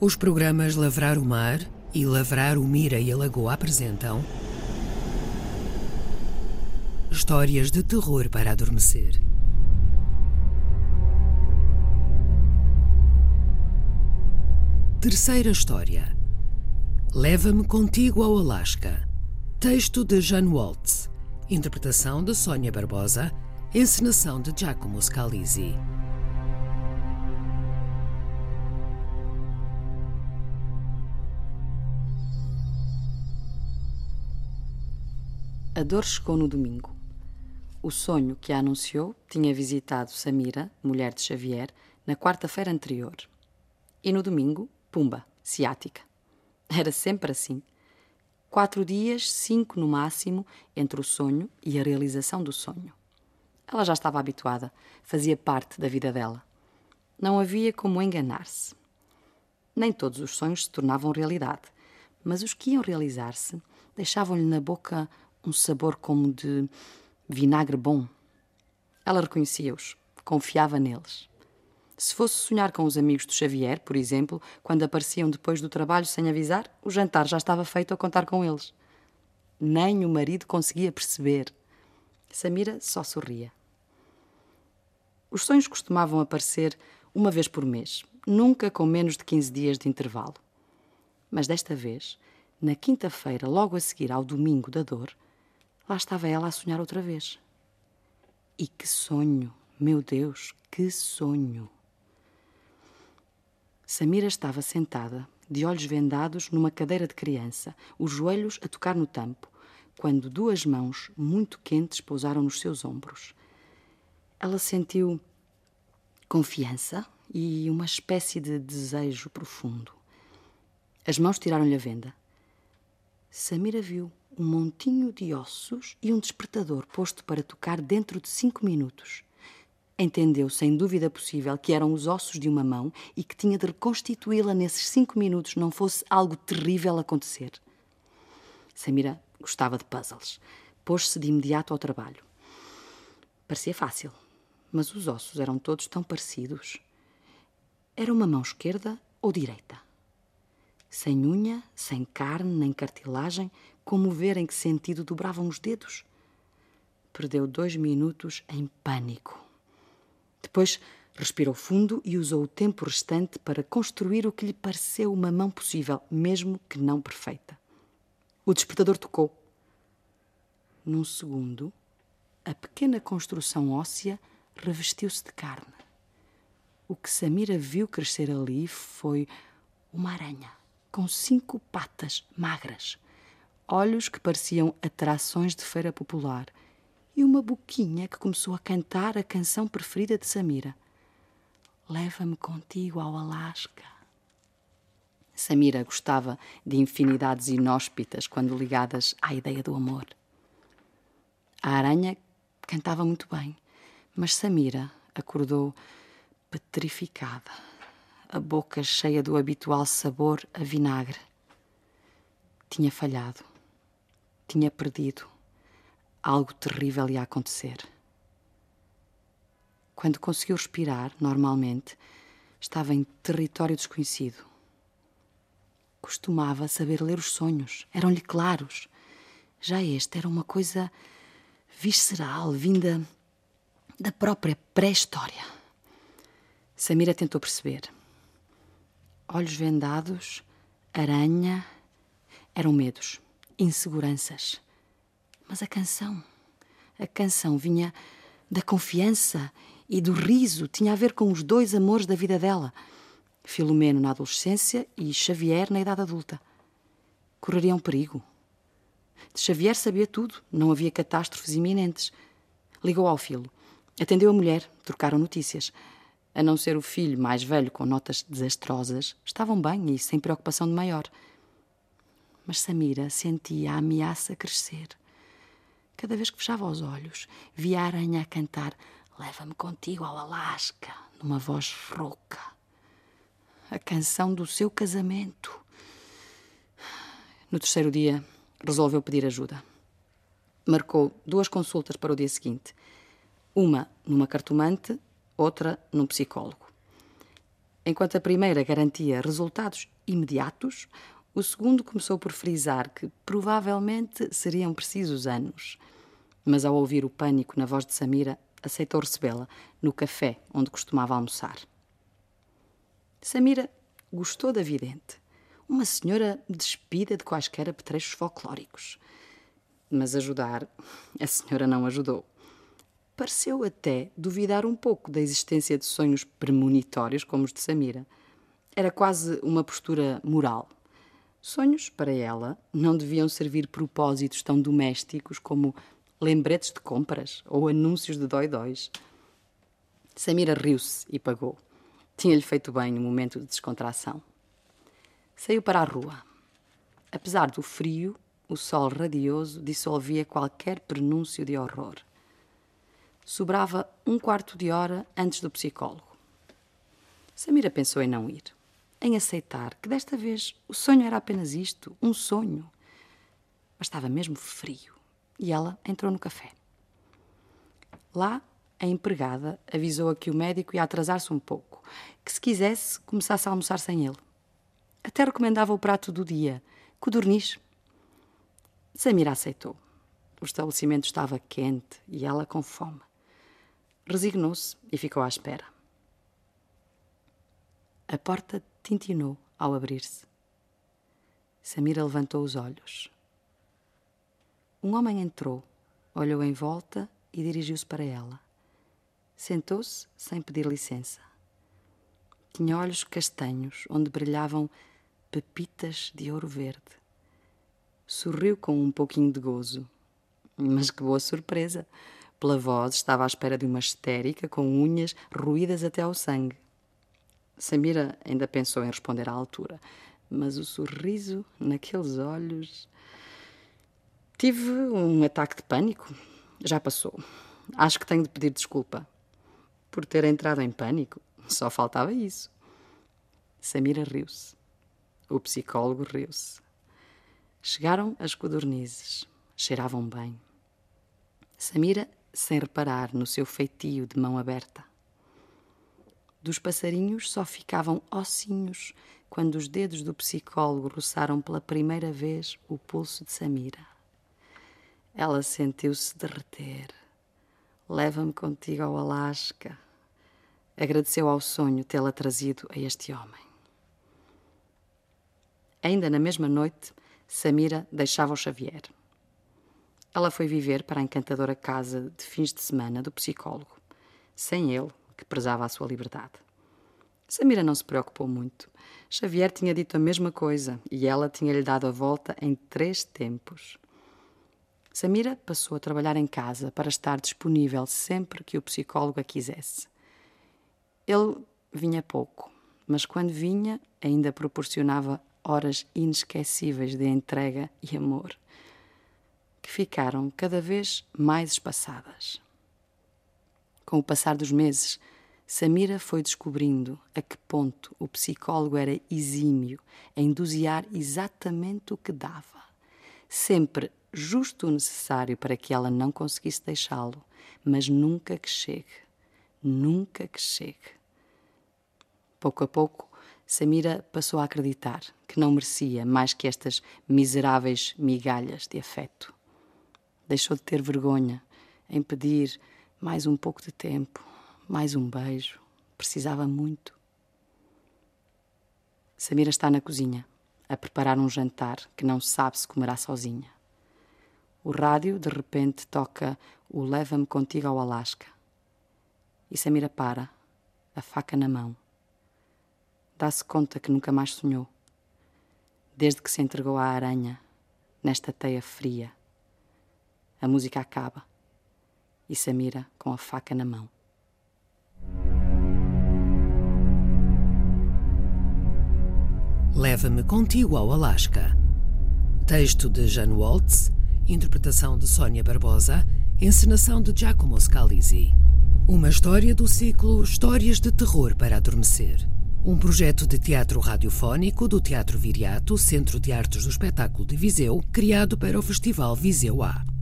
Os programas Lavrar o Mar e Lavrar o Mira e a Lagoa apresentam Histórias de terror para adormecer. Terceira história. Leva-me contigo ao Alasca. Texto de Jean Waltz. Interpretação de Sônia Barbosa. Encenação de Giacomo Scalisi. A dor chegou no domingo. O sonho que a anunciou tinha visitado Samira, mulher de Xavier, na quarta-feira anterior. E no domingo, pumba, ciática. Era sempre assim. Quatro dias, cinco no máximo, entre o sonho e a realização do sonho. Ela já estava habituada, fazia parte da vida dela. Não havia como enganar-se. Nem todos os sonhos se tornavam realidade, mas os que iam realizar-se deixavam-lhe na boca um sabor como de vinagre bom. Ela reconhecia-os, confiava neles. Se fosse sonhar com os amigos do Xavier, por exemplo, quando apareciam depois do trabalho sem avisar, o jantar já estava feito a contar com eles. Nem o marido conseguia perceber. Samira só sorria. Os sonhos costumavam aparecer uma vez por mês, nunca com menos de 15 dias de intervalo. Mas desta vez, na quinta-feira, logo a seguir ao domingo da dor, Lá estava ela a sonhar outra vez. E que sonho! Meu Deus, que sonho! Samira estava sentada, de olhos vendados, numa cadeira de criança, os joelhos a tocar no tampo, quando duas mãos muito quentes pousaram nos seus ombros. Ela sentiu confiança e uma espécie de desejo profundo. As mãos tiraram-lhe a venda. Samira viu um montinho de ossos e um despertador posto para tocar dentro de cinco minutos. Entendeu, sem dúvida possível, que eram os ossos de uma mão e que tinha de reconstituí-la nesses cinco minutos, não fosse algo terrível acontecer. Samira gostava de puzzles. Pôs-se de imediato ao trabalho. Parecia fácil, mas os ossos eram todos tão parecidos. Era uma mão esquerda ou direita? Sem unha, sem carne, nem cartilagem, como ver em que sentido dobravam os dedos. Perdeu dois minutos em pânico. Depois respirou fundo e usou o tempo restante para construir o que lhe pareceu uma mão possível, mesmo que não perfeita. O despertador tocou. Num segundo, a pequena construção óssea revestiu-se de carne. O que Samira viu crescer ali foi uma aranha com cinco patas magras olhos que pareciam atrações de feira popular e uma boquinha que começou a cantar a canção preferida de Samira. Leva-me contigo ao Alasca. Samira gostava de infinidades inóspitas quando ligadas à ideia do amor. A aranha cantava muito bem, mas Samira acordou petrificada, a boca cheia do habitual sabor a vinagre. Tinha falhado tinha perdido. Algo terrível ia acontecer. Quando conseguiu respirar normalmente, estava em território desconhecido. Costumava saber ler os sonhos, eram-lhe claros. Já este era uma coisa visceral, vinda da própria pré-história. Samira tentou perceber. Olhos vendados, aranha, eram medos inseguranças. Mas a canção, a canção vinha da confiança e do riso, tinha a ver com os dois amores da vida dela. Filomeno na adolescência e Xavier na idade adulta. Correria um perigo. De Xavier sabia tudo, não havia catástrofes iminentes. Ligou ao filo. Atendeu a mulher, trocaram notícias. A não ser o filho mais velho com notas desastrosas, estavam bem e sem preocupação de maior mas Samira sentia a ameaça crescer. Cada vez que fechava os olhos, via a aranha a cantar Leva-me contigo ao Alasca, numa voz rouca. A canção do seu casamento. No terceiro dia, resolveu pedir ajuda. Marcou duas consultas para o dia seguinte. Uma numa cartomante, outra num psicólogo. Enquanto a primeira garantia resultados imediatos, o segundo começou por frisar que provavelmente seriam precisos anos. Mas ao ouvir o pânico na voz de Samira, aceitou recebê-la no café onde costumava almoçar. Samira gostou da vidente, uma senhora despida de quaisquer apetrechos folclóricos. Mas ajudar, a senhora não ajudou. Pareceu até duvidar um pouco da existência de sonhos premonitórios como os de Samira. Era quase uma postura moral. Sonhos, para ela, não deviam servir propósitos tão domésticos como lembretes de compras ou anúncios de dói-dóis. Samira riu-se e pagou. Tinha-lhe feito bem no momento de descontração. Saiu para a rua. Apesar do frio, o sol radioso dissolvia qualquer prenúncio de horror. Sobrava um quarto de hora antes do psicólogo. Samira pensou em não ir, em aceitar que desta vez o sonho era apenas isto, um sonho. Mas estava mesmo frio e ela entrou no café. Lá, a empregada avisou-a que o médico ia atrasar-se um pouco, que se quisesse, começasse a almoçar sem ele. Até recomendava o prato do dia, codorniz. Samira aceitou. O estabelecimento estava quente e ela com fome. Resignou-se e ficou à espera. A porta tintinou ao abrir-se. Samira levantou os olhos. Um homem entrou, olhou em volta e dirigiu-se para ela. Sentou-se sem pedir licença. Tinha olhos castanhos, onde brilhavam pepitas de ouro verde. Sorriu com um pouquinho de gozo. Mas que boa surpresa! Pela voz, estava à espera de uma histérica com unhas ruídas até ao sangue. Samira ainda pensou em responder à altura, mas o sorriso naqueles olhos. Tive um ataque de pânico. Já passou. Acho que tenho de pedir desculpa. Por ter entrado em pânico. Só faltava isso. Samira riu-se. O psicólogo riu-se. Chegaram as codornizes. Cheiravam bem. Samira, sem reparar no seu feitio de mão aberta. Dos passarinhos só ficavam ossinhos quando os dedos do psicólogo roçaram pela primeira vez o pulso de Samira. Ela sentiu-se derreter. Leva-me contigo ao Alasca. Agradeceu ao sonho tê-la trazido a este homem. Ainda na mesma noite, Samira deixava o Xavier. Ela foi viver para a encantadora casa de fins de semana do psicólogo, sem ele, que prezava a sua liberdade. Samira não se preocupou muito. Xavier tinha dito a mesma coisa e ela tinha-lhe dado a volta em três tempos. Samira passou a trabalhar em casa para estar disponível sempre que o psicólogo a quisesse. Ele vinha pouco, mas quando vinha, ainda proporcionava horas inesquecíveis de entrega e amor, que ficaram cada vez mais espaçadas. Com o passar dos meses, Samira foi descobrindo a que ponto o psicólogo era exímio em dosear exatamente o que dava, sempre justo o necessário para que ela não conseguisse deixá-lo, mas nunca que chegue, nunca que chegue. Pouco a pouco, Samira passou a acreditar que não merecia mais que estas miseráveis migalhas de afeto. Deixou de ter vergonha em pedir mais um pouco de tempo, mais um beijo. Precisava muito. Samira está na cozinha, a preparar um jantar que não sabe se comerá sozinha. O rádio, de repente, toca o Leva-me contigo ao Alasca. E Samira para, a faca na mão. Dá-se conta que nunca mais sonhou. Desde que se entregou à aranha, nesta teia fria. A música acaba e Samira com a faca na mão. Leva-me contigo ao Alasca. Texto de Jane Waltz interpretação de Sônia Barbosa, encenação de Giacomo Scalisi. Uma história do ciclo Histórias de Terror para Adormecer. Um projeto de teatro radiofónico do Teatro Viriato, Centro de Artes do Espetáculo de Viseu, criado para o Festival Viseu A.